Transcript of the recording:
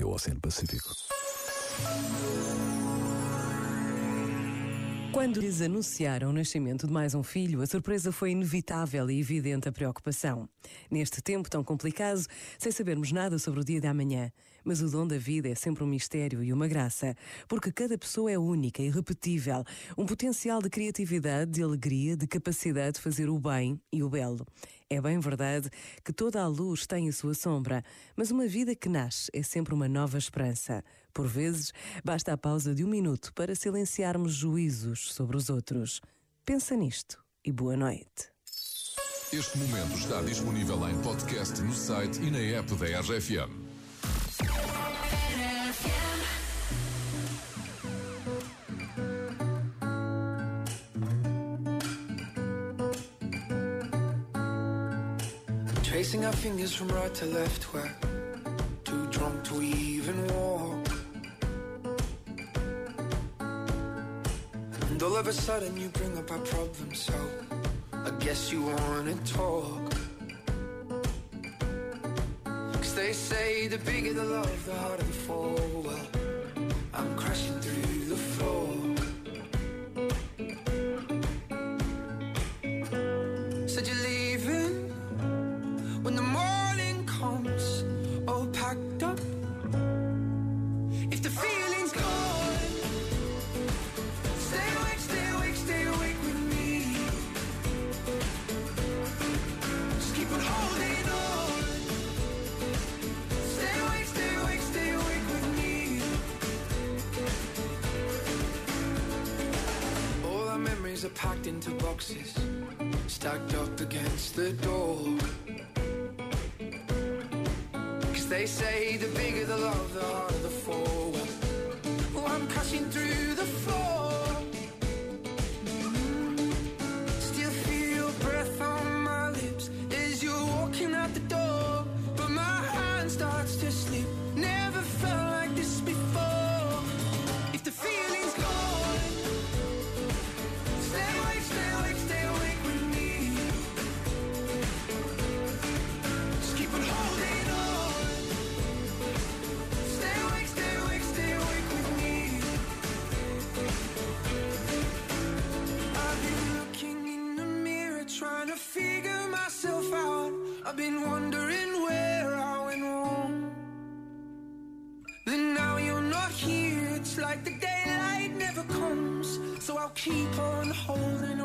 ao Oceano Pacífico. Quando lhes anunciaram o nascimento de mais um filho, a surpresa foi inevitável e evidente a preocupação. Neste tempo tão complicado, sem sabermos nada sobre o dia da manhã, mas o dom da vida é sempre um mistério e uma graça, porque cada pessoa é única e irrepetível, um potencial de criatividade, de alegria, de capacidade de fazer o bem e o belo. É bem verdade que toda a luz tem a sua sombra, mas uma vida que nasce é sempre uma nova esperança. Por vezes, basta a pausa de um minuto para silenciarmos juízos sobre os outros. Pensa nisto e boa noite. Este momento está disponível em podcast no site e na app da RFM. Tracing our fingers from right to left, we're too drunk to even walk. And all of a sudden you bring up our problems, so I guess you wanna talk. Cause they say the bigger the love, the harder the fall. Well, I'm crashing through are packed into boxes, stacked up against the door. Cause they say the bigger the love, the harder the fall. Well, I'm crashing through the to figure myself out. I've been wondering where I went wrong. Then now you're not here, it's like the daylight never comes. So I'll keep on holding